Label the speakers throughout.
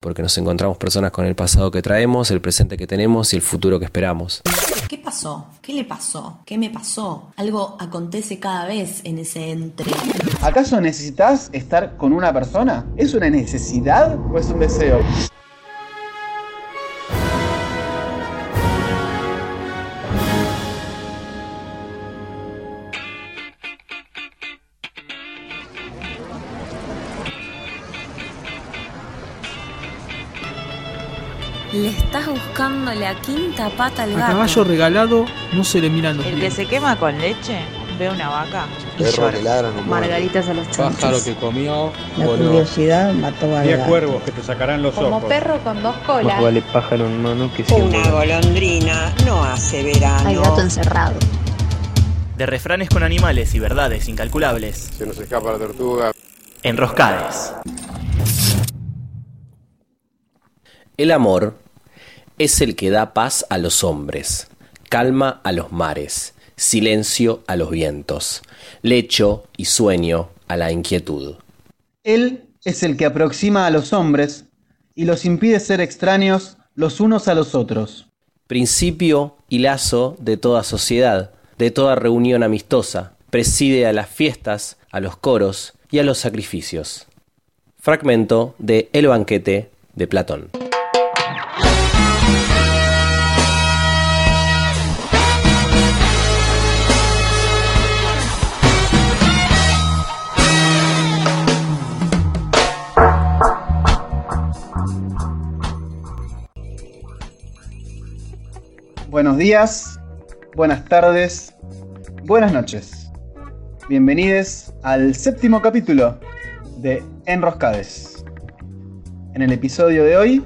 Speaker 1: porque nos encontramos personas con el pasado que traemos, el presente que tenemos y el futuro que esperamos.
Speaker 2: ¿Qué pasó? ¿Qué le pasó? ¿Qué me pasó? Algo acontece cada vez en ese entre.
Speaker 3: ¿Acaso necesitas estar con una persona? ¿Es una necesidad o es un deseo?
Speaker 4: Buscando la quinta pata al
Speaker 5: A
Speaker 4: gato.
Speaker 5: caballo regalado no se le miran los
Speaker 6: El que se quema con leche ve una vaca y
Speaker 7: Perro
Speaker 6: llora.
Speaker 7: que ladra no muerde.
Speaker 8: Margaritas a los
Speaker 9: Pájaro
Speaker 8: chanchos.
Speaker 9: que comió
Speaker 8: La
Speaker 9: voló.
Speaker 8: curiosidad mató
Speaker 9: Diez
Speaker 8: gato.
Speaker 9: cuervos que te sacarán los
Speaker 10: Como
Speaker 9: ojos.
Speaker 10: perro con dos colas.
Speaker 7: vale pájaro en mano que cien
Speaker 11: Una golondrina no hace verano.
Speaker 8: Hay gato encerrado.
Speaker 12: De refranes con animales y verdades incalculables.
Speaker 7: Se nos escapa la tortuga.
Speaker 12: Enroscades.
Speaker 1: El amor es el que da paz a los hombres, calma a los mares, silencio a los vientos, lecho y sueño a la inquietud.
Speaker 3: Él es el que aproxima a los hombres y los impide ser extraños los unos a los otros.
Speaker 1: Principio y lazo de toda sociedad, de toda reunión amistosa, preside a las fiestas, a los coros y a los sacrificios. Fragmento de El banquete de Platón.
Speaker 3: Buenos días, buenas tardes, buenas noches. Bienvenidos al séptimo capítulo de Enroscades. En el episodio de hoy,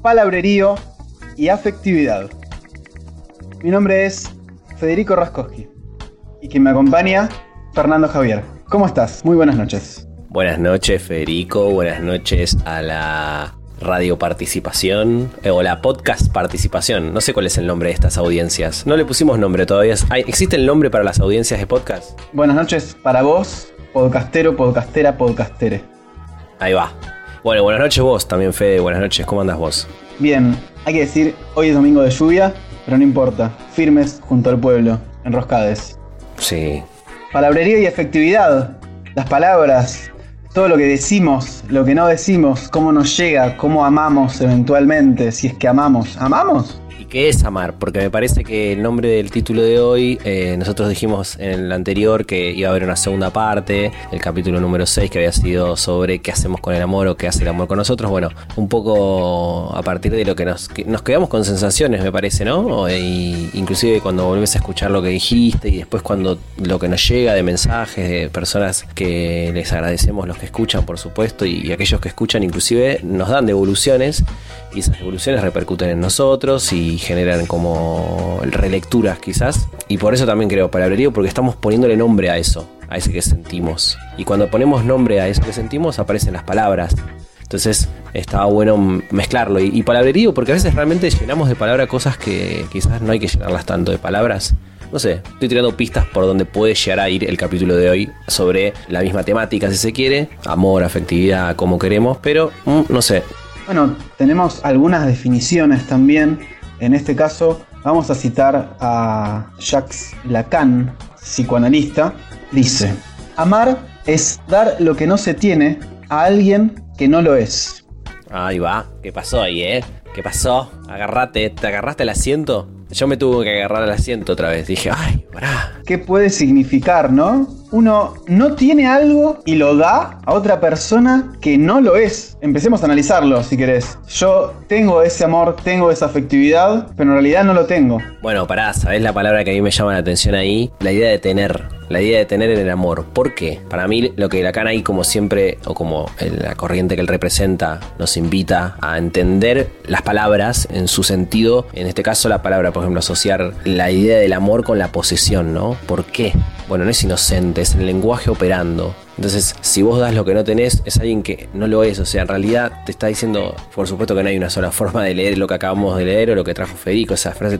Speaker 3: palabrerío y afectividad. Mi nombre es Federico Raskowski y quien me acompaña, Fernando Javier. ¿Cómo estás? Muy buenas noches.
Speaker 1: Buenas noches, Federico. Buenas noches a la radio participación eh, o la podcast participación. No sé cuál es el nombre de estas audiencias. No le pusimos nombre todavía. ¿Hay- ¿Existe el nombre para las audiencias de podcast?
Speaker 3: Buenas noches para vos, podcastero, podcastera, podcastere.
Speaker 1: Ahí va. Bueno, buenas noches vos también, Fede. Buenas noches. ¿Cómo andas vos?
Speaker 3: Bien, hay que decir, hoy es domingo de lluvia, pero no importa. Firmes junto al pueblo, enroscades.
Speaker 1: Sí.
Speaker 3: Palabrería y efectividad. Las palabras, todo lo que decimos, lo que no decimos, cómo nos llega, cómo amamos eventualmente, si es que amamos. ¿Amamos?
Speaker 1: ¿Y qué es amar? Porque me parece que el nombre del título de hoy, eh, nosotros dijimos en el anterior que iba a haber una segunda parte, el capítulo número 6 que había sido sobre qué hacemos con el amor o qué hace el amor con nosotros. Bueno, un poco a partir de lo que nos, que nos quedamos con sensaciones, me parece, ¿no? O, y inclusive cuando volvés a escuchar lo que dijiste y después cuando lo que nos llega de mensajes de personas que les agradecemos los que escuchan, por supuesto, y, y aquellos que escuchan inclusive nos dan devoluciones y esas devoluciones repercuten en nosotros y generan como relecturas quizás. Y por eso también creo palabrerío, porque estamos poniéndole nombre a eso, a ese que sentimos. Y cuando ponemos nombre a eso que sentimos, aparecen las palabras. Entonces estaba bueno mezclarlo. Y, y palabrerío, porque a veces realmente llenamos de palabra cosas que quizás no hay que llenarlas tanto de palabras. No sé, estoy tirando pistas por donde puede llegar a ir el capítulo de hoy sobre la misma temática, si se quiere, amor, afectividad, como queremos, pero mm, no sé,
Speaker 3: Bueno, tenemos algunas definiciones también. En este caso, vamos a citar a Jacques Lacan, psicoanalista. Dice, amar es dar lo que no se tiene a alguien que no lo es.
Speaker 1: Ahí va. ¿Qué pasó ahí, eh? ¿Qué pasó? Agarrate. ¿Te agarraste el asiento? Yo me tuve que agarrar el asiento otra vez. Dije, ay, pará.
Speaker 3: ¿Qué puede significar, no? Uno no tiene algo y lo da a otra persona que no lo es. Empecemos a analizarlo, si querés. Yo tengo ese amor, tengo esa afectividad, pero en realidad no lo tengo.
Speaker 1: Bueno, pará, ¿sabés la palabra que a mí me llama la atención ahí? La idea de tener. La idea de tener en el amor. ¿Por qué? Para mí lo que Lacan ahí como siempre, o como la corriente que él representa, nos invita a entender las palabras en su sentido. En este caso la palabra, por ejemplo, asociar la idea del amor con la posesión, ¿no? ¿Por qué? Bueno, no es inocente, es el lenguaje operando. Entonces, si vos das lo que no tenés, es alguien que no lo es. O sea, en realidad te está diciendo, por supuesto que no hay una sola forma de leer lo que acabamos de leer o lo que trajo Federico. Esa frase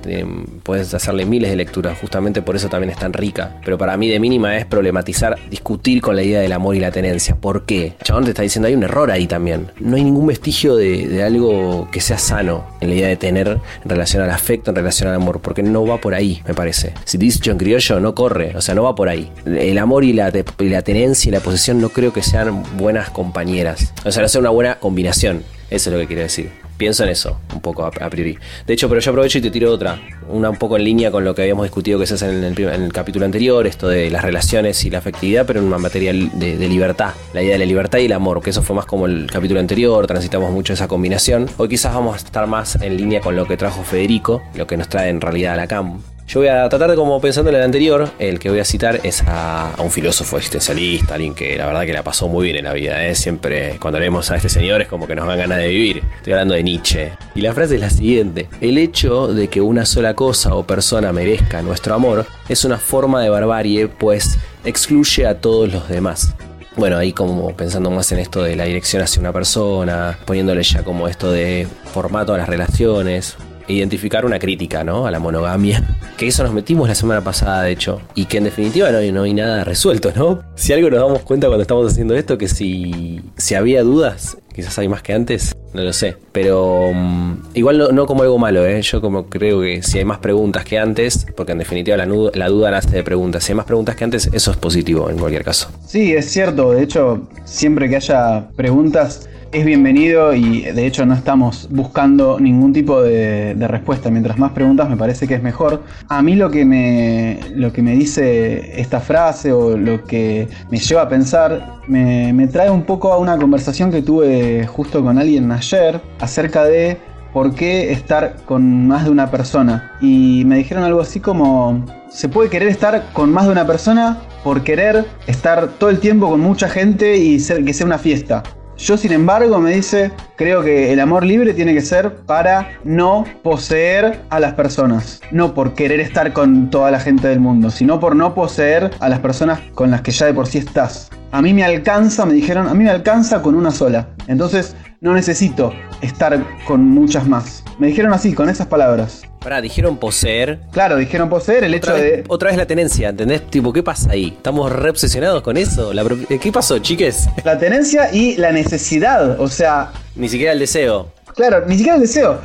Speaker 1: puedes hacerle miles de lecturas, justamente por eso también es tan rica. Pero para mí de mínima es problematizar, discutir con la idea del amor y la tenencia. ¿Por qué? Chabón te está diciendo, hay un error ahí también. No hay ningún vestigio de, algo que sea sano en la idea de tener en relación al afecto, en relación al amor, porque no va por ahí, me parece. Si dice en criollo, no corre, o sea, no va por ahí. El amor y la, te- y la tenencia y la no creo que sean buenas compañeras. O sea, no sea una buena combinación. Eso es lo que quiero decir. Pienso en eso, un poco a, priori. De hecho, pero yo aprovecho y te tiro otra. Una un poco en línea con lo que habíamos discutido que se hace en el, en el capítulo anterior, esto de las relaciones y la afectividad, pero en una materia de, de libertad. La idea de la libertad y el amor, que eso fue más como el capítulo anterior, transitamos mucho esa combinación. Hoy quizás vamos a estar más en línea con lo que trajo Federico, lo que nos trae en realidad a la CAM. Yo voy a tratar de, como pensando en el anterior, el que voy a citar es a, un filósofo existencialista, alguien que la verdad que la pasó muy bien en la vida. ¿eh? Siempre cuando leemos a este señor es como que nos dan ganas de vivir. Estoy hablando de Nietzsche. Y la frase es la siguiente. El hecho de que una sola cosa o persona merezca nuestro amor es una forma de barbarie, pues excluye a todos los demás. Bueno, ahí como pensando más en esto de la dirección hacia una persona, poniéndole ya como esto de formato a las relaciones, identificar una crítica, ¿no? A la monogamia. Que eso nos metimos la semana pasada, de hecho. Y que en definitiva no hay, nada resuelto, ¿no? Si algo nos damos cuenta cuando estamos haciendo esto, que si, si había dudas, quizás hay más que antes, no lo sé. Pero mm, igual no, no como algo malo, ¿eh? Yo como creo que si hay más preguntas que antes, porque en definitiva la, la duda nace de preguntas, si hay más preguntas que antes, eso es positivo en cualquier caso.
Speaker 3: Sí, es cierto. De hecho, siempre que haya preguntas es bienvenido y de hecho no estamos buscando ningún tipo de, respuesta. Mientras más preguntas me parece que es mejor. A mí lo que, me, lo que me dice esta frase o lo que me lleva a pensar me, me trae un poco a una conversación que tuve justo con alguien ayer acerca de por qué estar con más de una persona. Y me dijeron algo así como, se puede querer estar con más de una persona por querer estar todo el tiempo con mucha gente y ser, que sea una fiesta. Yo, sin embargo, me dice, creo que el amor libre tiene que ser para no poseer a las personas. No por querer estar con toda la gente del mundo, sino por no poseer a las personas con las que ya de por sí estás. A mí me alcanza, me dijeron, a mí me alcanza con una sola. Entonces, no necesito estar con muchas más. Me dijeron así, con esas palabras.
Speaker 1: Pará, dijeron poseer.
Speaker 3: Claro, dijeron poseer el hecho
Speaker 1: vez,
Speaker 3: de...
Speaker 1: otra vez la tenencia, ¿entendés? Tipo, ¿qué pasa ahí? ¿Estamos re obsesionados con eso? La pro- ¿Qué pasó, chiques?
Speaker 3: La tenencia y la necesidad. O sea,
Speaker 1: Ni siquiera el deseo.
Speaker 3: Claro, ni siquiera el deseo.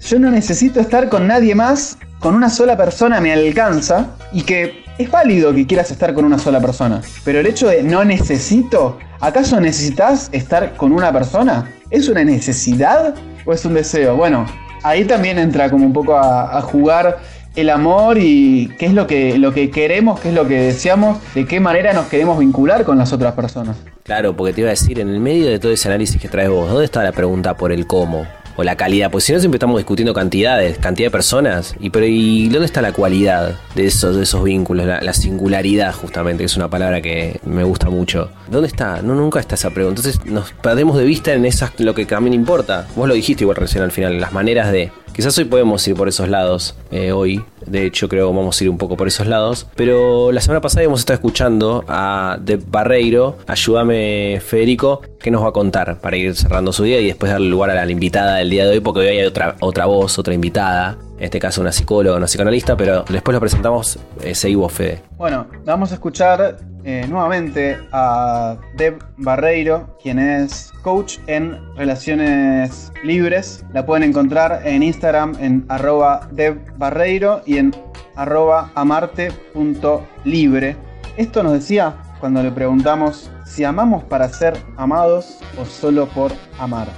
Speaker 3: Yo no necesito estar con nadie más, con una sola persona me alcanza y que es válido que quieras estar con una sola persona. Pero el hecho de no necesito, ¿acaso necesitas estar con una persona? ¿Es una necesidad o es un deseo? Bueno, ahí también entra como un poco a, jugar el amor y qué es lo que, lo que queremos, qué es lo que deseamos, de qué manera nos queremos vincular con las otras personas.
Speaker 1: Claro, porque te iba a decir, en el medio de todo ese análisis que traes vos, ¿dónde está la pregunta por el cómo? O la calidad, pues si no siempre estamos discutiendo cantidades, cantidad de personas, y pero ¿y dónde está la cualidad de esos, de esos vínculos? La, la singularidad, justamente, que es una palabra que me gusta mucho. ¿Dónde está? No, nunca está esa pregunta. Entonces nos perdemos de vista en esas lo que también importa. Vos lo dijiste igual recién al final, las maneras de. Quizás hoy podemos ir por esos lados, eh, hoy, de hecho creo que vamos a ir un poco por esos lados, pero la semana pasada hemos estado escuchando a De Barreiro, ayúdame Federico, que nos va a contar para ir cerrando su día y después darle lugar a la invitada del día de hoy, porque hoy hay otra, otra voz, otra invitada, en este caso una psicóloga, una psicoanalista, pero después lo presentamos, eh, seguí vos Fede.
Speaker 3: Bueno, vamos a escuchar eh, nuevamente a Deb Barreiro, quien es coach en relaciones libres. La pueden encontrar en Instagram en arroba Deb Barreiro y en arroba amarte.libre. Esto nos decía cuando le preguntamos si amamos para ser amados o solo por amar.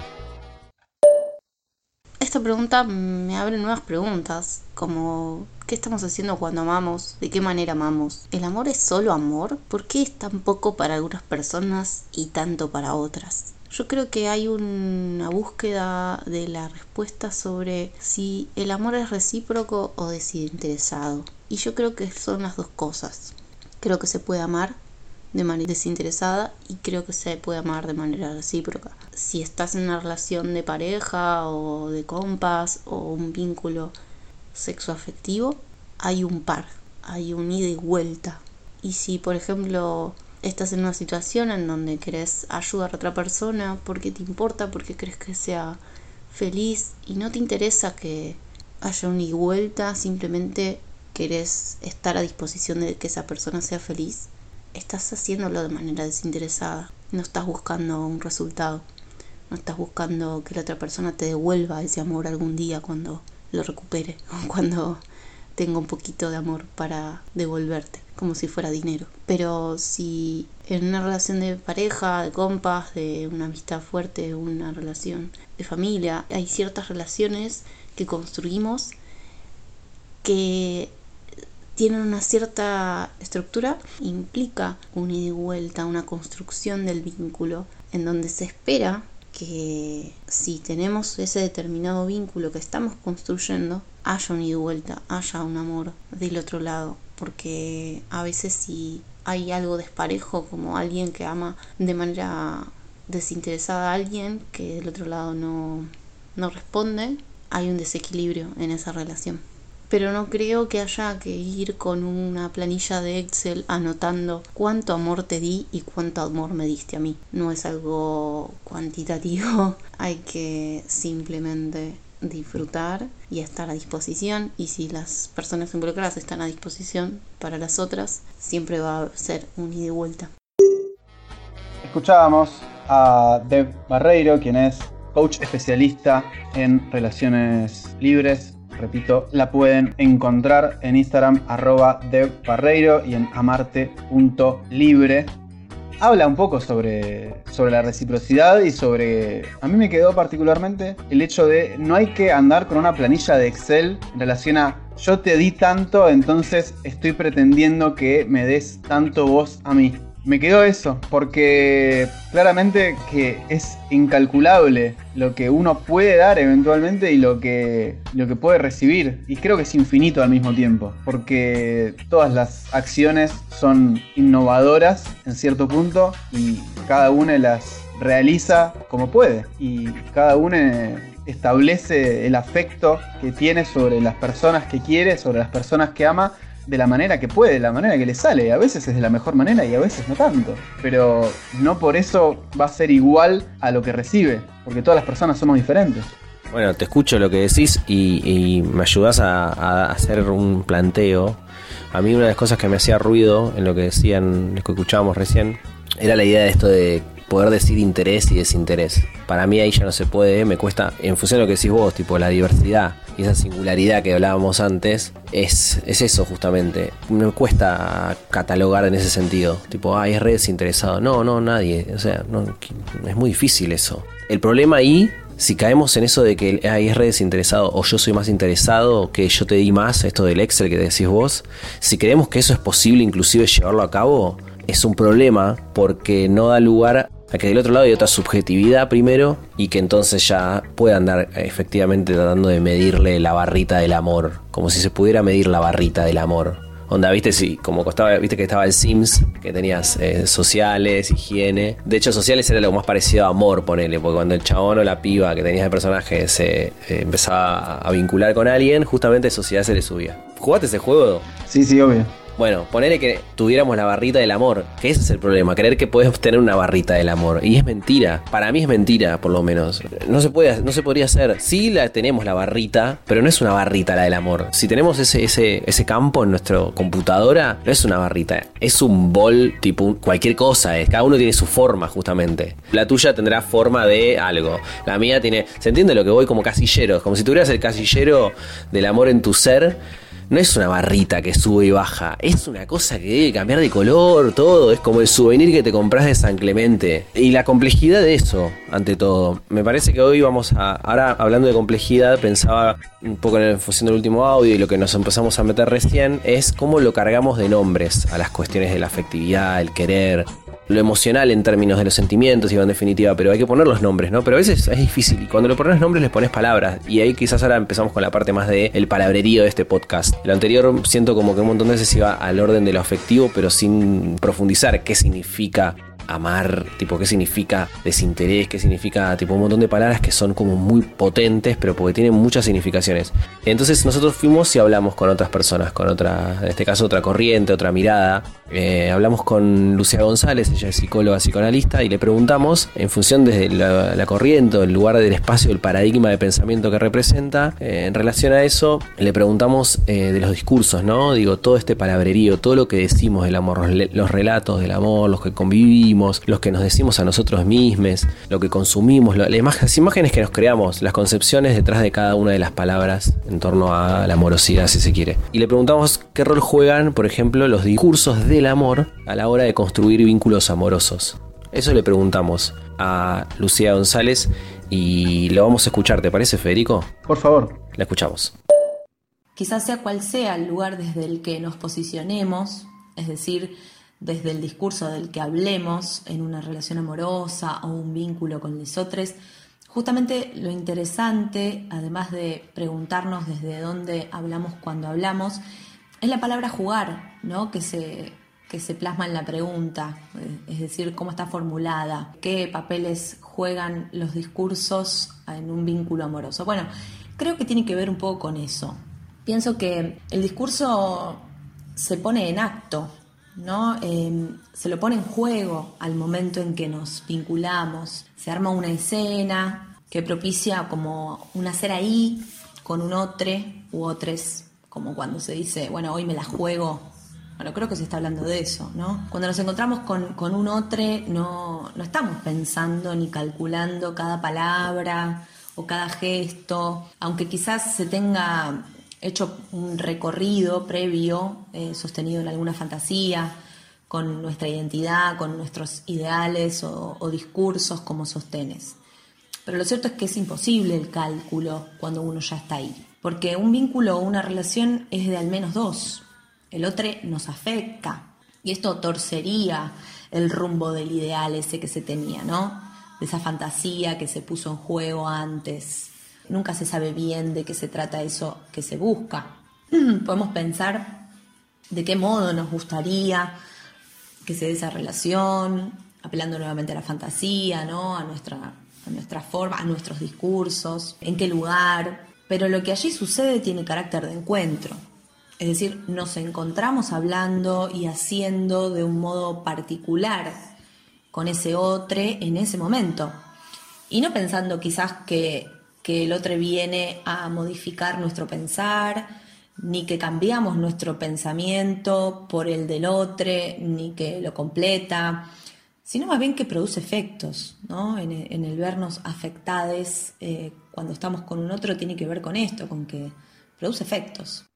Speaker 9: Esta pregunta me abre nuevas preguntas, como ¿qué estamos haciendo cuando amamos? ¿De qué manera amamos? ¿El amor es solo amor? ¿Por qué es tan poco para algunas personas y tanto para otras? Yo creo que hay una búsqueda de la respuesta sobre si el amor es recíproco o desinteresado. Y yo creo que son las dos cosas. Creo que se puede amar de manera desinteresada y creo que se puede amar de manera recíproca. Si estás en una relación de pareja o de compas o un vínculo sexoafectivo, hay un par, hay un ida y vuelta. Y si, por ejemplo, estás en una situación en donde querés ayudar a otra persona porque te importa, porque crees que sea feliz y no te interesa que haya un y vuelta, simplemente querés estar a disposición de que esa persona sea feliz, estás haciéndolo de manera desinteresada. No estás buscando un resultado. No estás buscando que la otra persona te devuelva ese amor algún día cuando lo recupere o cuando tenga un poquito de amor para devolverte, como si fuera dinero. Pero si en una relación de pareja, de compas, de una amistad fuerte, una relación de familia, hay ciertas relaciones que construimos que tienen una cierta estructura, implica un ida y vuelta, una construcción del vínculo, en donde se espera que si tenemos ese determinado vínculo que estamos construyendo, haya un ida y vuelta, haya un amor del otro lado, porque a veces si hay algo desparejo, como alguien que ama de manera desinteresada a alguien que del otro lado no, no responde, hay un desequilibrio en esa relación pero no creo que haya que ir con una planilla de Excel anotando cuánto amor te di y cuánto amor me diste a mí. No es algo cuantitativo, hay que simplemente disfrutar y estar a disposición y si las personas involucradas están a disposición para las otras, siempre va a ser un ida y vuelta.
Speaker 3: Escuchábamos a Deb Barreiro, quien es coach especialista en relaciones libres Repito, la pueden encontrar en Instagram arroba de Barreiro y en amarte.libre. Habla un poco sobre, sobre la reciprocidad y sobre... A mí me quedó particularmente el hecho de no hay que andar con una planilla de Excel en relación a yo te di tanto, entonces estoy pretendiendo que me des tanto vos a mí. Me quedó eso, porque claramente que es incalculable lo que uno puede dar eventualmente y lo que, lo que puede recibir. Y creo que es infinito al mismo tiempo, porque todas las acciones son innovadoras en cierto punto y cada una las realiza como puede. Y cada una establece el afecto que tiene sobre las personas que quiere, sobre las personas que ama de la manera que puede, de la manera que le sale. A veces es de la mejor manera y a veces no tanto. Pero no por eso va a ser igual a lo que recibe, porque todas las personas somos diferentes.
Speaker 1: Bueno, te escucho lo que decís y, me ayudas a, hacer un planteo. A mí una de las cosas que me hacía ruido en lo que decían, lo que escuchábamos recién, era la idea de esto de poder decir interés y desinterés. Para mí ahí ya no se puede, me cuesta, en función de lo que decís vos, tipo la diversidad y esa singularidad que hablábamos antes, es, es eso justamente. Me cuesta catalogar en ese sentido. Tipo, ay, es re desinteresado. No, no, nadie. O sea, es muy difícil eso. El problema ahí si caemos en eso de que ay, es re desinteresado o yo soy más interesado, que yo te di más, esto del Excel que decís vos, si creemos que eso es posible inclusive llevarlo a cabo, es un problema porque no da lugar a que del otro lado hay otra subjetividad primero y que entonces ya pueda andar efectivamente tratando de medirle la barrita del amor, como si se pudiera medir la barrita del amor. Onda, viste, sí, como costaba, viste que estaba el Sims, que tenías eh, sociales, higiene. De hecho, sociales era lo más parecido a amor, ponele, porque cuando el chabón o la piba que tenías de personaje se eh, empezaba a vincular con alguien, justamente sociedad se le subía. ¿Jugaste ese juego?
Speaker 3: Sí, sí, obvio.
Speaker 1: Bueno, ponele que tuviéramos la barrita del amor, que ese es el problema, creer que puedes tener una barrita del amor. Y es mentira, para mí es mentira, por lo menos. No se, puede, no se podría hacer. Sí la tenemos la barrita, pero no es una barrita la del amor. Si tenemos ese, ese, ese campo en nuestra computadora, no es una barrita, es un bol tipo cualquier cosa. Es. Cada uno tiene su forma, justamente. La tuya tendrá forma de algo. La mía tiene... ¿Se entiende lo que voy como casillero? Como si tuvieras el casillero del amor en tu ser no es una barrita que sube y baja, es una cosa que debe cambiar de color, todo, es como el souvenir que te compras de San Clemente. Y la complejidad de eso, ante todo. Me parece que hoy vamos a, ahora hablando de complejidad, pensaba un poco en el función del último audio y lo que nos empezamos a meter recién es cómo lo cargamos de nombres a las cuestiones de la afectividad, el querer, lo emocional en términos de los sentimientos, y en definitiva, pero hay que poner los nombres, ¿no? Pero a veces es difícil y cuando le pones nombres les pones palabras y ahí quizás ahora empezamos con la parte más de el palabrerío de este podcast. Lo anterior siento como que un montón de veces iba al orden de lo afectivo, pero sin profundizar qué significa amar, tipo qué significa desinterés, qué significa tipo un montón de palabras que son como muy potentes, pero porque tienen muchas significaciones. Entonces nosotros fuimos y hablamos con otras personas, con otra, en este caso otra corriente, otra mirada. Eh, hablamos con Lucía González, ella es psicóloga psicoanalista, y le preguntamos, en función de la, corriente, el lugar del espacio, el paradigma de pensamiento que representa, eh, en relación a eso, le preguntamos eh, de los discursos, ¿no? Digo, todo este palabrerío, todo lo que decimos del amor, los relatos del amor, los que convivimos, los que nos decimos a nosotros mismos, lo que consumimos, las imágenes que nos creamos, las concepciones detrás de cada una de las palabras en torno a la amorosidad, si se quiere. Y le preguntamos qué rol juegan, por ejemplo, los discursos del amor a la hora de construir vínculos amorosos. Eso le preguntamos a Lucía González y lo vamos a escuchar, ¿te parece, Federico?
Speaker 3: Por favor.
Speaker 1: La escuchamos.
Speaker 2: Quizás sea cual sea el lugar desde el que nos posicionemos, es decir, desde el discurso del que hablemos en una relación amorosa o un vínculo con otros, justamente lo interesante, además de preguntarnos desde dónde hablamos cuando hablamos, es la palabra jugar, ¿no? Que se, que se plasma en la pregunta, eh, es decir, cómo está formulada, qué papeles juegan los discursos en un vínculo amoroso. Bueno, creo que tiene que ver un poco con eso. Pienso que el discurso se pone en acto, ¿no? Em, se lo pone en juego al momento en que nos vinculamos. Se arma una escena que propicia como un hacer ahí con un otro u otros, como cuando se dice, bueno, hoy me la juego. Bueno, creo que se está hablando de eso, ¿no? Cuando nos encontramos con, con un otro, no, no estamos pensando ni calculando cada palabra o cada gesto, aunque quizás se tenga hecho un recorrido previo, eh, sostenido en alguna fantasía, con nuestra identidad, con nuestros ideales o, discursos como sostenes. Pero lo cierto es que es imposible el cálculo cuando uno ya está ahí, porque un vínculo o una relación es de al menos dos. El otro nos afecta y esto torcería el rumbo del ideal ese que se tenía, ¿no? De esa fantasía que se puso en juego antes Nunca se sabe bien de qué se trata eso que se busca. Podemos pensar de qué modo nos gustaría que se dé esa relación, apelando nuevamente a la fantasía, ¿no? a, nuestra, a nuestra forma, a nuestros discursos, en qué lugar. Pero lo que allí sucede tiene carácter de encuentro. Es decir, nos encontramos hablando y haciendo de un modo particular con ese otro en ese momento. Y no pensando quizás que que el otro viene a modificar nuestro pensar, ni que cambiamos nuestro pensamiento por el del otro, ni que lo completa, sino más bien que produce efectos, ¿no? En, el vernos afectados eh, cuando estamos con un otro tiene que ver con esto, con que produce efectos.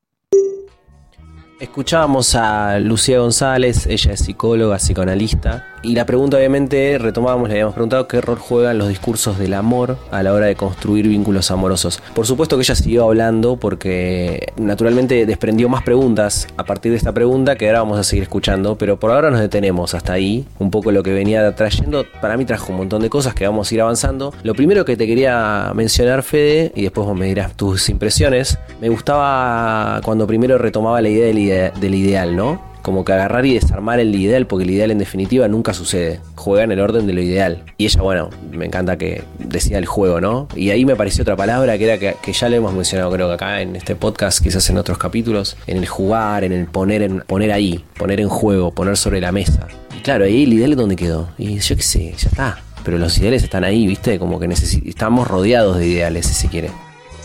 Speaker 1: Escuchábamos a Lucía González, ella es psicóloga, psicoanalista, y la pregunta obviamente retomábamos, le habíamos preguntado qué rol juegan los discursos del amor a la hora de construir vínculos amorosos. Por supuesto que ella siguió hablando porque naturalmente desprendió más preguntas a partir de esta pregunta que ahora vamos a seguir escuchando, pero por ahora nos detenemos hasta ahí, un poco lo que venía trayendo, para mí trajo un montón de cosas que vamos a ir avanzando. Lo primero que te quería mencionar, Fede, y después vos me dirás tus impresiones, me gustaba cuando primero retomaba la idea del del ideal, ¿no? Como que agarrar y desarmar el ideal, porque el ideal en definitiva nunca sucede. Juega en el orden de lo ideal. Y ella, bueno, me encanta que decía el juego, ¿no? Y ahí me pareció otra palabra que era que, ya le hemos mencionado, creo que acá en este podcast, quizás en otros capítulos, en el jugar, en el poner, en, poner ahí, poner en juego, poner sobre la mesa. Y claro, ahí el ideal donde quedó. Y yo qué sé, ya está. Pero los ideales están ahí, ¿viste? Como que estamos rodeados de ideales, si se quiere.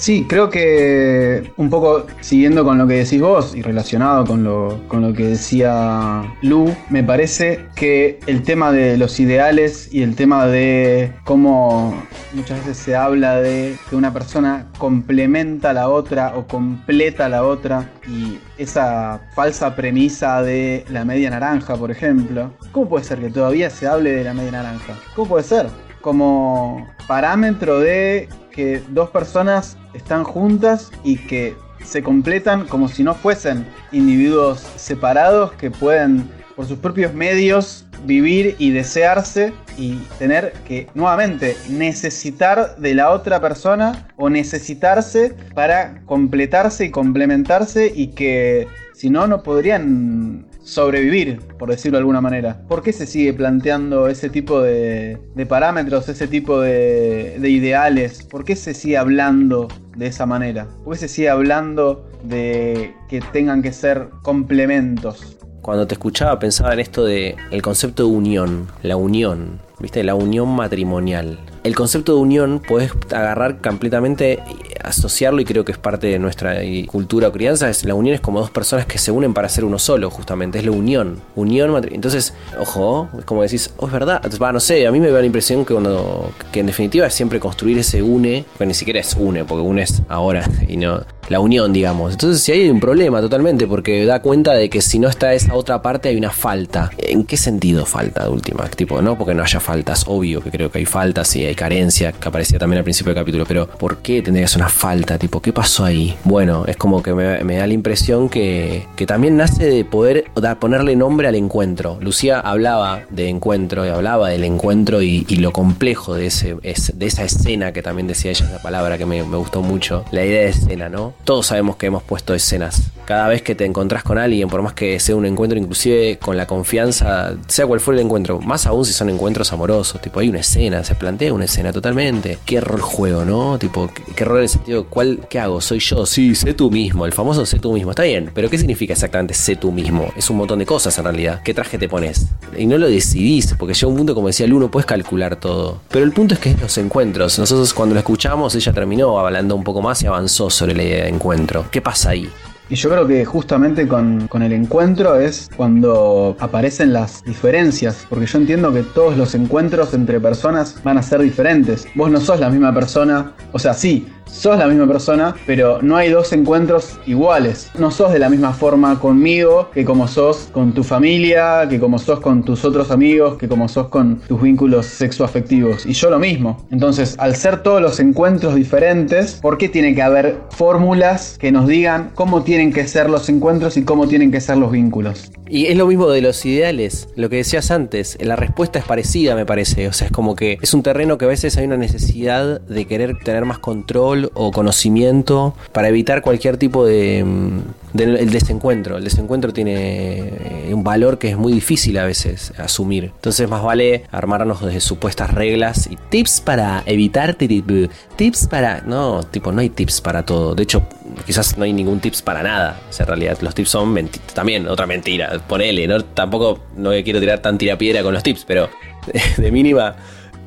Speaker 3: Sí, creo que un poco siguiendo con lo que decís vos y relacionado con lo, con lo que decía Lu, me parece que el tema de los ideales y el tema de cómo muchas veces se habla de que una persona complementa a la otra o completa a la otra y esa falsa premisa de la media naranja, por ejemplo, ¿cómo puede ser que todavía se hable de la media naranja? ¿Cómo puede ser? Como parámetro de que dos personas están juntas y que se completan como si no fuesen individuos separados que pueden por sus propios medios vivir y desearse y tener que nuevamente necesitar de la otra persona o necesitarse para completarse y complementarse y que si no no podrían sobrevivir, por decirlo de alguna manera. ¿Por qué se sigue planteando ese tipo de, parámetros, ese tipo de, de ideales? ¿Por qué se sigue hablando de esa manera? ¿Por qué se sigue hablando de que tengan que ser complementos?
Speaker 1: Cuando te escuchaba pensaba en esto de el concepto de unión, la unión, ¿viste? La unión matrimonial. El concepto de unión puedes agarrar completamente, asociarlo y creo que es parte de nuestra cultura o crianza, es la unión es como dos personas que se unen para ser uno solo, justamente, es la unión. Unión. Entonces, ojo, es como decís, oh, es verdad, va, no sé, a mí me da la impresión que cuando, que en definitiva es siempre construir ese une, que ni siquiera es une, porque une es ahora y no la unión, digamos. Entonces, si hay un problema totalmente, porque da cuenta de que si no está esa otra parte hay una falta. ¿En qué sentido falta de última? Tipo, no porque no haya faltas, obvio que creo que hay faltas y hay carencia, que aparecía también al principio del capítulo, pero ¿por qué tendría que ser una falta? Tipo, ¿qué pasó ahí? Bueno, es como que me, da la impresión que, que también nace de poder da, ponerle nombre al encuentro. Lucía hablaba de encuentro y hablaba del encuentro y, lo complejo de, ese, es, de esa escena que también decía ella, esa palabra que me, me gustó mucho. La idea de escena, ¿no? Todos sabemos que hemos puesto escenas. Cada vez que te encontrás con alguien, por más que sea un encuentro, inclusive con la confianza, sea cual fuera el encuentro, más aún si son encuentros amorosos, tipo, hay una escena, se plantea una escena totalmente. ¿Qué rol juego, no? Tipo, ¿qué, rol en el sentido, ¿cuál, qué hago? ¿Soy yo? Sí, sé tú mismo, el famoso sé tú mismo. Está bien, pero ¿qué significa exactamente sé tú mismo? Es un montón de cosas en realidad. ¿Qué traje te pones? Y no lo decidís, porque llega un punto, como decía Luno, puedes calcular todo. Pero el punto es que es los encuentros. Nosotros cuando lo escuchamos, ella terminó hablando un poco más y avanzó sobre la idea de encuentro. ¿Qué pasa ahí?
Speaker 3: Y yo creo que justamente con, con, el encuentro es cuando aparecen las diferencias, porque yo entiendo que todos los encuentros entre personas van a ser diferentes. Vos no sos la misma persona, o sea, sí, sos la misma persona, pero no hay dos encuentros iguales. No sos de la misma forma conmigo que como sos con tu familia, que como sos con tus otros amigos, que como sos con tus vínculos sexoafectivos. Y yo lo mismo. Entonces, al ser todos los encuentros diferentes, ¿por qué tiene que haber fórmulas que nos digan cómo tienen que ser los encuentros y cómo tienen que ser los vínculos?
Speaker 1: Y es lo mismo de los ideales, lo que decías antes, la respuesta es parecida me parece, o sea, es como que es un terreno que a veces hay una necesidad de querer tener más control o conocimiento para evitar cualquier tipo de, de el desencuentro. El desencuentro tiene un valor que es muy difícil a veces asumir. Entonces más vale armarnos de supuestas reglas y tips para evitar tips para no, tipo no hay tips para todo. De hecho, quizás no hay ningún tips para nada. O sea, en realidad los tips son también otra mentira. Ponele, no tampoco no quiero tirar tan tirapiedra con los tips, pero de mínima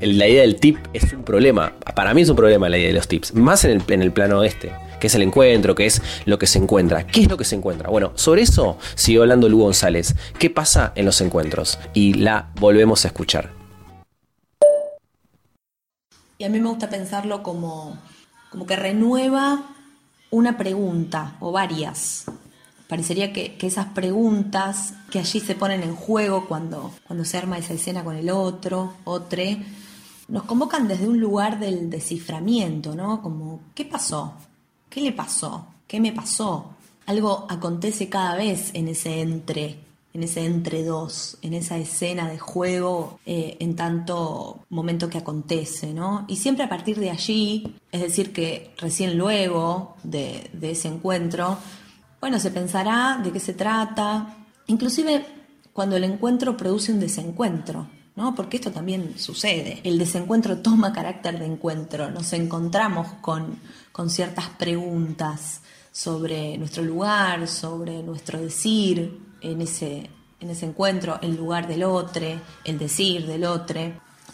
Speaker 1: la idea del tip es un problema. Para mí es un problema la idea de los tips. Más en el, en el plano este. Que es el encuentro, que es lo que se encuentra. ¿Qué es lo que se encuentra? Bueno, sobre eso siguió hablando Lu González. ¿Qué pasa en los encuentros? Y la volvemos a escuchar.
Speaker 2: Y a mí me gusta pensarlo como, como que renueva una pregunta o varias. Parecería que, que, esas preguntas que allí se ponen en juego cuando, cuando se arma esa escena con el otro, otro, nos convocan desde un lugar del desciframiento, ¿no? Como, ¿qué pasó? ¿Qué le pasó? ¿Qué me pasó? Algo acontece cada vez en ese entre, en ese entre dos, en esa escena de juego, eh, en tanto momento que acontece, ¿no? Y siempre a partir de allí, es decir, que recién luego de, de ese encuentro, bueno, se pensará de qué se trata, inclusive cuando el encuentro produce un desencuentro, ¿no? Porque esto también sucede. El desencuentro toma carácter de encuentro. Nos encontramos con, con ciertas preguntas sobre nuestro lugar, sobre nuestro decir en ese, en ese encuentro, el lugar del otro, el decir del otro.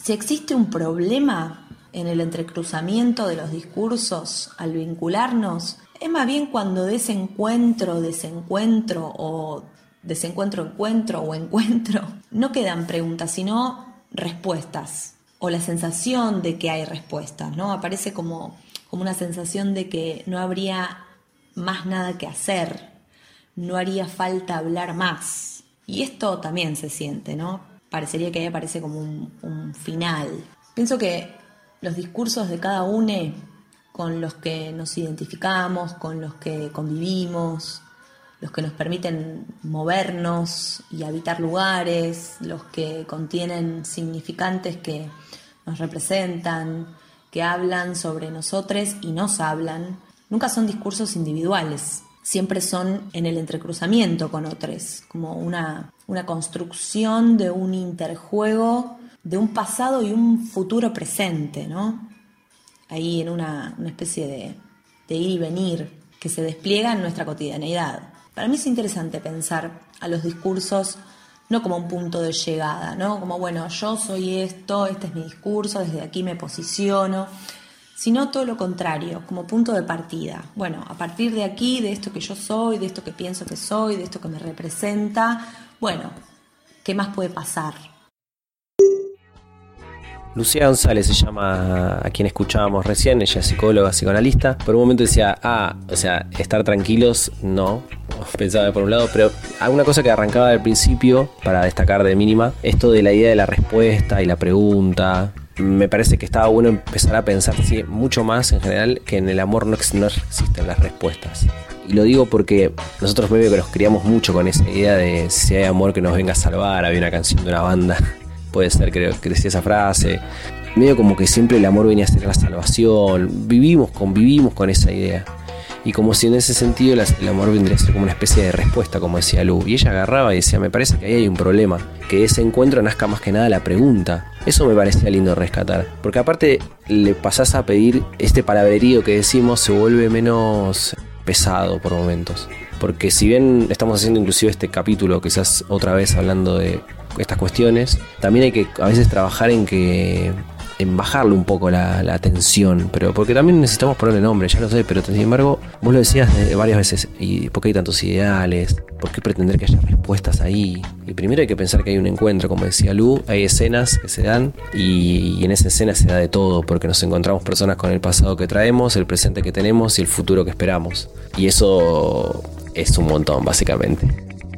Speaker 2: Si existe un problema en el entrecruzamiento de los discursos al vincularnos, es más bien cuando de ese encuentro, desencuentro o desencuentro, encuentro o encuentro, no quedan preguntas, sino respuestas o la sensación de que hay respuestas, ¿no? Aparece como, como una sensación de que no habría más nada que hacer, no haría falta hablar más. Y esto también se siente, ¿no? Parecería que ahí aparece como un, un final. Pienso que los discursos de cada uno con los que nos identificamos, con los que convivimos, los que nos permiten movernos y habitar lugares, los que contienen significantes que nos representan, que hablan sobre nosotros y nos hablan, nunca son discursos individuales. siempre son en el entrecruzamiento con otros, como una, una construcción de un interjuego de un pasado y un futuro presente, ¿no? Ahí en una, una especie de, de ir y venir que se despliega en nuestra cotidianeidad. Para mí es interesante pensar a los discursos no como un punto de llegada, ¿no? Como, bueno, yo soy esto, este es mi discurso, desde aquí me posiciono, sino todo lo contrario, como punto de partida. Bueno, a partir de aquí, de esto que yo soy, de esto que pienso que soy, de esto que me representa, bueno, ¿qué más puede pasar?
Speaker 1: Lucía González se llama a quien escuchábamos recién, ella es psicóloga, psicoanalista. Por un momento decía, ah, o sea, estar tranquilos, no. Pensaba por un lado, pero alguna cosa que arrancaba al principio, para destacar de mínima, esto de la idea de la respuesta y la pregunta, me parece que estaba bueno empezar a pensar sí, mucho más en general que en el amor no, no existen las respuestas. Y lo digo porque nosotros medio que nos criamos mucho con esa idea de si hay amor que nos venga a salvar. Había una canción de una banda, puede ser creo que decía esa frase. Medio como que siempre el amor venía a ser la salvación. Vivimos, convivimos con esa idea. Y como si en ese sentido el amor vendría a ser como una especie de respuesta, como decía Lu. Y ella agarraba y decía, me parece que ahí hay un problema. Que ese encuentro nazca más que nada la pregunta. Eso me parecía lindo rescatar. Porque aparte le pasás a pedir este palabrerío que decimos se vuelve menos pesado por momentos. Porque si bien estamos haciendo inclusive este capítulo, quizás otra vez hablando de estas cuestiones, también hay que a veces trabajar en que en bajarle un poco la, la, tensión, pero porque también necesitamos ponerle nombre, ya lo sé, pero sin embargo, vos lo decías varias veces, ¿y por qué hay tantos ideales? ¿Por qué pretender que haya respuestas ahí? Y primero hay que pensar que hay un encuentro, como decía Lu, hay escenas que se dan y, y en esa escena se da de todo, porque nos encontramos personas con el pasado que traemos, el presente que tenemos y el futuro que esperamos. Y eso es un montón, básicamente.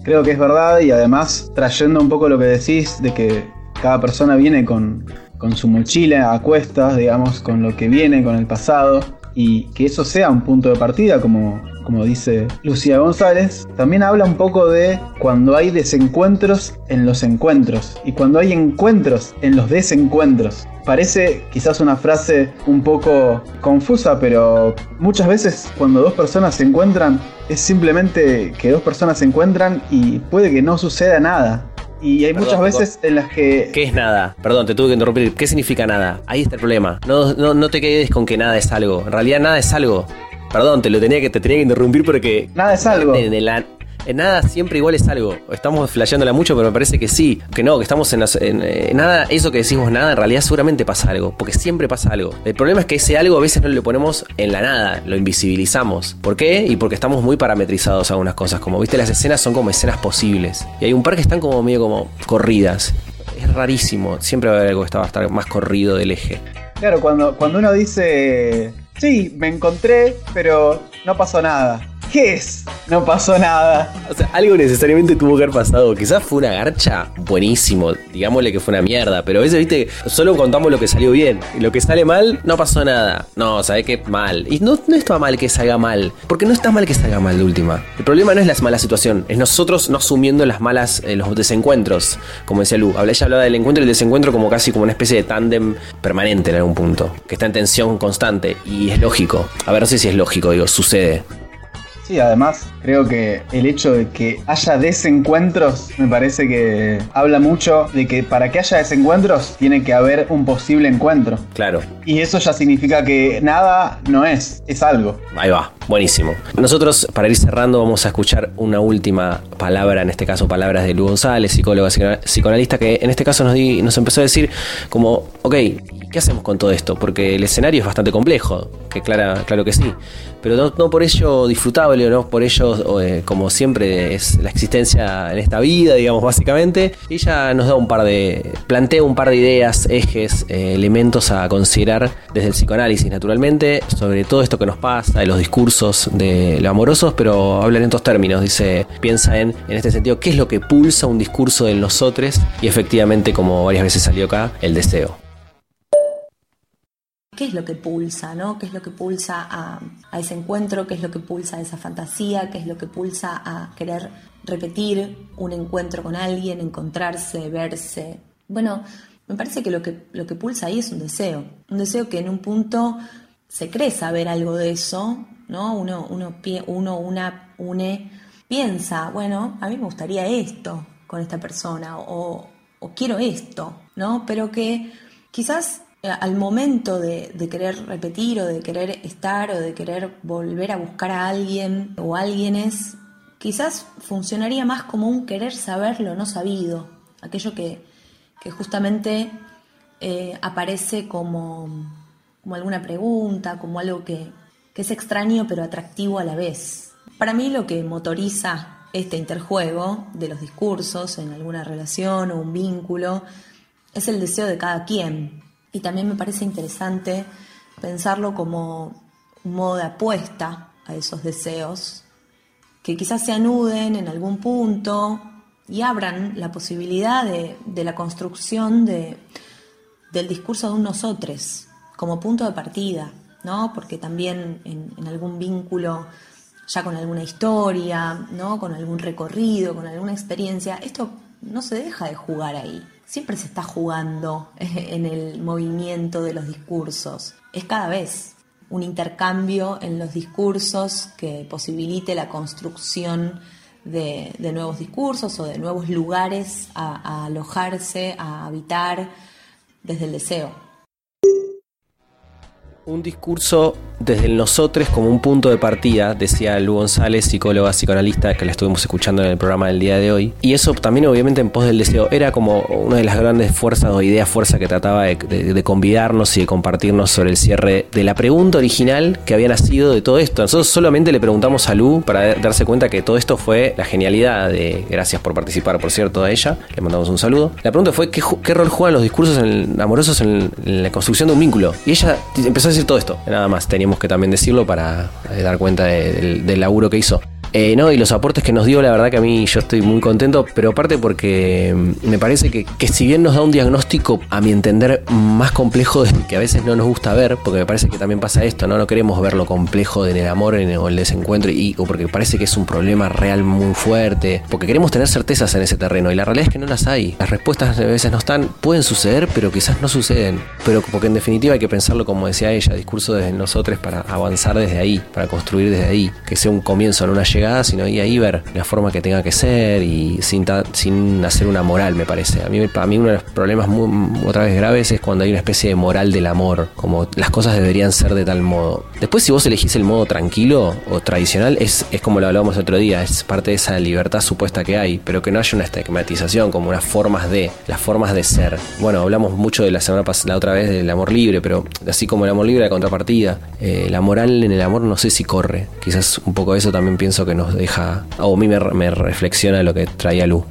Speaker 3: Creo que es verdad y además trayendo un poco lo que decís de que cada persona viene con, con su mochila a cuestas, digamos, con lo que viene, con el pasado, y que eso sea un punto de partida, como, como dice Lucía González, también habla un poco de cuando hay desencuentros en los encuentros y cuando hay encuentros en los desencuentros. Parece quizás una frase un poco confusa, pero muchas veces cuando dos personas se encuentran es simplemente que dos personas se encuentran y puede que no suceda nada. Y hay
Speaker 1: Perdón,
Speaker 3: muchas veces en las que...
Speaker 1: ¿Qué es nada? Perdón, te tuve que interrumpir. ¿Qué significa nada? Ahí está el problema. No, no, no te quedes con que nada es algo. En realidad nada es algo. Perdón, te lo tenía que, te tenía que interrumpir porque...
Speaker 3: Nada es algo.
Speaker 1: En, la- en nada siempre igual es algo. Estamos flasheándola mucho, pero me parece que sí. Que no, que estamos en, las- en, eh, nada. Eso que decimos nada, en realidad seguramente pasa algo. Porque siempre pasa algo. El problema es que ese algo a veces no lo ponemos en la nada. Lo invisibilizamos. ¿Por qué? Y porque estamos muy parametrizados a algunas cosas. Como viste, las escenas son como escenas posibles. Y hay un par que están como medio como corridas. Es rarísimo. Siempre va a haber algo que va a estar más corrido del eje.
Speaker 3: Claro, cuando, cuando uno dice, sí, me encontré, pero no pasó nada. ¿Qué es? No pasó nada.
Speaker 1: O sea, algo necesariamente tuvo que haber pasado. Quizás fue una garcha buenísimo. Digámosle que fue una mierda. Pero a veces, viste, solo contamos lo que salió bien. Y lo que sale mal, no pasó nada. No, ¿sabes qué? Mal. Y no, no está mal que salga mal. Porque no está mal que salga mal de última. El problema no es la mala situación. Es nosotros no asumiendo las malas, eh, los desencuentros. Como decía Lu. Habla- Ella hablaba del encuentro y el desencuentro como casi como una especie de tándem permanente en algún punto. Que está en tensión constante. Y es lógico. A ver, no sé si es lógico, digo, sucede.
Speaker 3: Sí, además creo que el hecho de que haya desencuentros me parece que habla mucho de que para que haya desencuentros tiene que haber un posible encuentro.
Speaker 1: Claro.
Speaker 3: Y eso ya significa que nada no es, es algo.
Speaker 1: Ahí va, buenísimo. Nosotros, para ir cerrando, vamos a escuchar una última palabra, en este caso palabras de Lu González, psicóloga psico- psicoanalista, que en este caso nos, di- nos empezó a decir como, ok, ¿qué hacemos con todo esto? Porque el escenario es bastante complejo, que clara, claro que sí, pero no, por ello disfrutable, no por ello, eh, como siempre, es la existencia en esta vida, digamos, básicamente. Ella nos da un par de, plantea un par de ideas, ejes, eh, elementos a considerar desde el psicoanálisis, naturalmente, sobre todo esto que nos pasa, de los discursos de lo amorosos, pero habla en estos términos, dice, piensa en, en este sentido, qué es lo que pulsa un discurso en nosotros y efectivamente, como varias veces salió acá, el deseo.
Speaker 2: ¿Qué es lo que pulsa, no? ¿Qué es lo que pulsa a, ese encuentro? ¿Qué es lo que pulsa a esa fantasía? ¿Qué es lo que pulsa a querer repetir un encuentro con alguien, encontrarse, verse? Bueno, me parece que lo que, lo que pulsa ahí es un deseo. Un deseo que en un punto se cree saber algo de eso, ¿no? Uno, uno, uno una, une, piensa, bueno, a mí me gustaría esto con esta persona o, quiero esto, ¿no? Pero que quizás al momento de, querer repetir o de querer estar o de querer volver a buscar a alguien o alguienes, quizás funcionaría más como un querer saber lo no sabido, aquello que, que justamente eh, aparece como, como alguna pregunta, como algo que, que es extraño pero atractivo a la vez. Para mí lo que motoriza este interjuego de los discursos en alguna relación o un vínculo es el deseo de cada quien. Y también me parece interesante pensarlo como un modo de apuesta a esos deseos, que quizás se anuden en algún punto y abran la posibilidad de, de la construcción de, del discurso de un nosotros como punto de partida, ¿no? Porque también en, en, algún vínculo, ya con alguna historia, ¿no? Con algún recorrido, con alguna experiencia, esto no se deja de jugar ahí. Siempre se está jugando en el movimiento de los discursos. Es cada vez un intercambio en los discursos que posibilite la construcción de, nuevos discursos o de nuevos lugares a alojarse, a habitar desde el deseo.
Speaker 1: Un discurso desde el nosotros como un punto de partida, decía Lu González, psicóloga psicoanalista que la estuvimos escuchando en el programa del día de hoy. Y eso también obviamente en pos del deseo era como una de las grandes fuerzas o ideas fuerza que trataba de, convidarnos y de compartirnos sobre el cierre de la pregunta original que había nacido de todo esto. Nosotros solamente le preguntamos a Lu para darse cuenta que todo esto fue la genialidad de, gracias por participar por cierto a ella, le mandamos un saludo. La pregunta fue qué, qué rol juegan los discursos en, amorosos en, en la construcción de un vínculo. Y ella empezó a decir todo esto, nada más, teníamos que también decirlo para eh, dar cuenta de, del, del laburo que hizo. Eh, no, y los aportes que nos dio, la verdad que a mí yo estoy muy contento, pero aparte porque me parece que, que si bien nos da un diagnóstico, a mi entender, más complejo que a veces no nos gusta ver, porque me parece que también pasa esto, ¿no? No queremos ver lo complejo en el amor o el desencuentro, y, o porque parece que es un problema real muy fuerte, porque queremos tener certezas en ese terreno, y la realidad es que no las hay. Las respuestas a veces no están, pueden suceder, pero quizás no suceden. Pero porque en definitiva hay que pensarlo como decía ella, discurso desde nosotros para avanzar desde ahí, para construir desde ahí, que sea un comienzo, no una llegada sino y ahí ver la forma que tenga que ser y sin, sin hacer una moral, me parece. A mí, para mí uno de los problemas otra vez graves es cuando hay una especie de moral del amor, como las cosas deberían ser de tal modo. Después si vos elegís el modo tranquilo o tradicional, es, es como lo hablábamos el otro día, es parte de esa libertad supuesta que hay, pero que no haya una estigmatización, como unas formas de, las formas de ser. Bueno, hablamos mucho de la semana pasada, la otra vez del amor libre, pero así como el amor libre, la contrapartida, eh, la moral en el amor no sé si corre. Quizás un poco eso también pienso que nos deja, o a mí me, me reflexiona lo que traía Lu.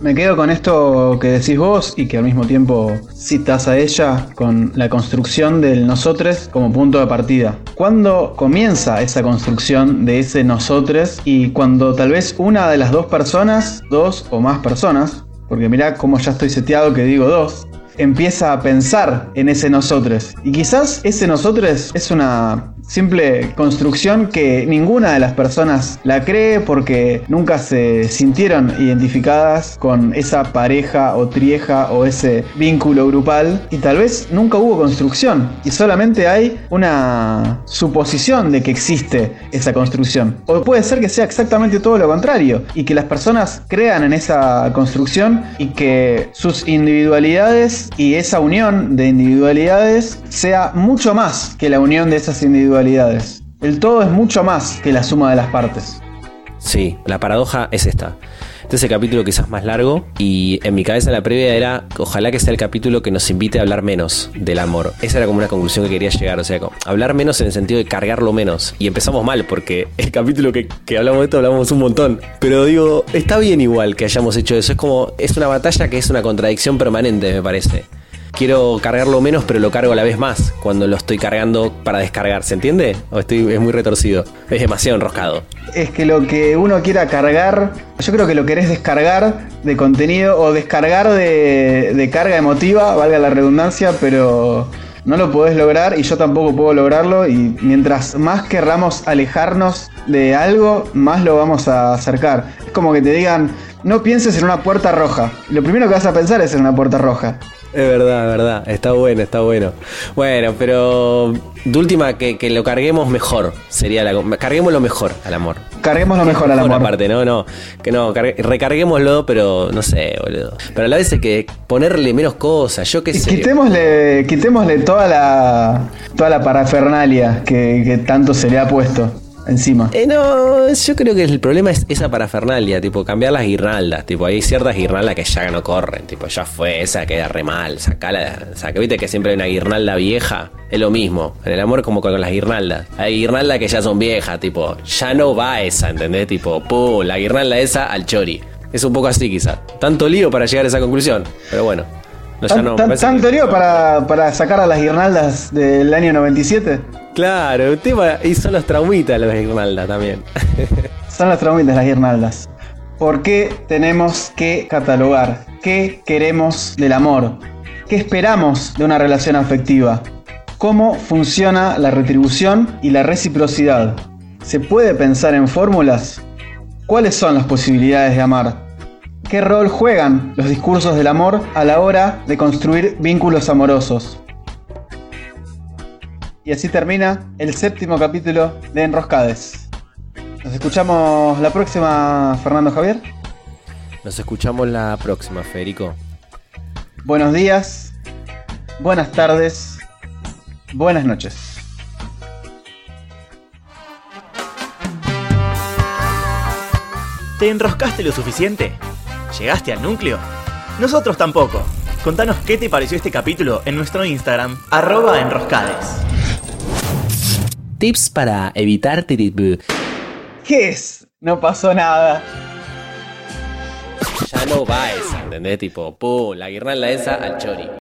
Speaker 3: Me quedo con esto que decís vos y que al mismo tiempo citas a ella con la construcción del nosotros como punto de partida. ¿Cuándo comienza esa construcción de ese nosotros y cuando tal vez una de las dos personas, dos o más personas, porque mirá cómo ya estoy seteado que digo dos, empieza a pensar en ese nosotros. Y quizás ese nosotros es una simple construcción que ninguna de las personas la cree porque nunca se sintieron identificadas con esa pareja o trieja o ese vínculo grupal y tal vez nunca hubo construcción y solamente hay una suposición de que existe esa construcción. O puede ser que sea exactamente todo lo contrario y que las personas crean en esa construcción y que sus individualidades y esa unión de individualidades sea mucho más que la unión de esas individualidades el todo es mucho más que la suma de las partes.
Speaker 1: Sí, la paradoja es esta. Este es el capítulo quizás más largo y en mi cabeza la previa era ojalá que sea el capítulo que nos invite a hablar menos del amor. Esa era como una conclusión que quería llegar, o sea, hablar menos en el sentido de cargarlo menos. Y empezamos mal porque el capítulo que, que hablamos de esto hablamos un montón. Pero digo, está bien igual que hayamos hecho eso. Es como, es una batalla que es una contradicción permanente, me parece quiero cargarlo menos, pero lo cargo a la vez más cuando lo estoy cargando para descargar. ¿Se entiende? ¿O estoy, es muy retorcido? Es demasiado enroscado.
Speaker 3: Es que lo que uno quiera cargar, yo creo que lo querés descargar de contenido o descargar de, de carga emotiva, valga la redundancia, pero no lo podés lograr y yo tampoco puedo lograrlo y mientras más querramos alejarnos de algo, más lo vamos a acercar. Es como que te digan, no pienses en una puerta roja. Lo primero que vas a pensar es en una puerta roja.
Speaker 1: Es verdad, es verdad. Está bueno, está bueno. Bueno, pero de última que, que lo carguemos mejor. Sería la. Carguemos lo mejor al amor.
Speaker 3: Carguemos lo mejor al amor.
Speaker 1: aparte, no, no. Que no, cargue- recarguémoslo, pero no sé, boludo. Pero a la vez hay que ponerle menos cosas. Yo qué sé.
Speaker 3: Quitémosle, quitémosle toda la toda la parafernalia que, que tanto se le ha puesto encima.
Speaker 1: Eh, no, yo creo que el problema es esa parafernalia, tipo cambiar las guirnaldas, tipo hay ciertas guirnaldas que ya no corren, tipo ya fue, esa queda re mal, sacala, saca, viste que siempre hay una guirnalda vieja, es lo mismo, en el amor como con las guirnaldas, hay guirnaldas que ya son viejas, tipo, ya no va esa, ¿entendés? Tipo, pum, la guirnalda esa al chori, es un poco así quizás, tanto lío para llegar a esa conclusión, pero bueno, no,
Speaker 3: ¿Tan,
Speaker 1: no, me
Speaker 3: tan-
Speaker 1: parece
Speaker 3: tan
Speaker 1: que-
Speaker 3: teoría para, para sacar a las guirnaldas del año 97?
Speaker 1: Claro, el tema, y son los traumitas las guirnaldas también.
Speaker 3: Son las traumitas las guirnaldas. ¿Por qué tenemos que catalogar? ¿Qué queremos del amor? ¿Qué esperamos de una relación afectiva? ¿Cómo funciona la retribución y la reciprocidad? ¿Se puede pensar en fórmulas? ¿Cuáles son las posibilidades de amar? ¿Qué rol juegan los discursos del amor a la hora de construir vínculos amorosos? Y así termina el séptimo capítulo de Enroscades. Nos escuchamos la próxima, Fernando Javier.
Speaker 1: Nos escuchamos la próxima, Federico.
Speaker 3: Buenos días, buenas tardes, buenas noches.
Speaker 12: ¿Te enroscaste lo suficiente? ¿Llegaste al núcleo? Nosotros tampoco. Contanos qué te pareció este capítulo en nuestro Instagram, arroba enroscades.
Speaker 1: Tips para evitar tiribu.
Speaker 3: ¿Qué es? No pasó nada.
Speaker 1: Ya no va esa, ¿entendés? Tipo, pum, la guirnalda esa al chori.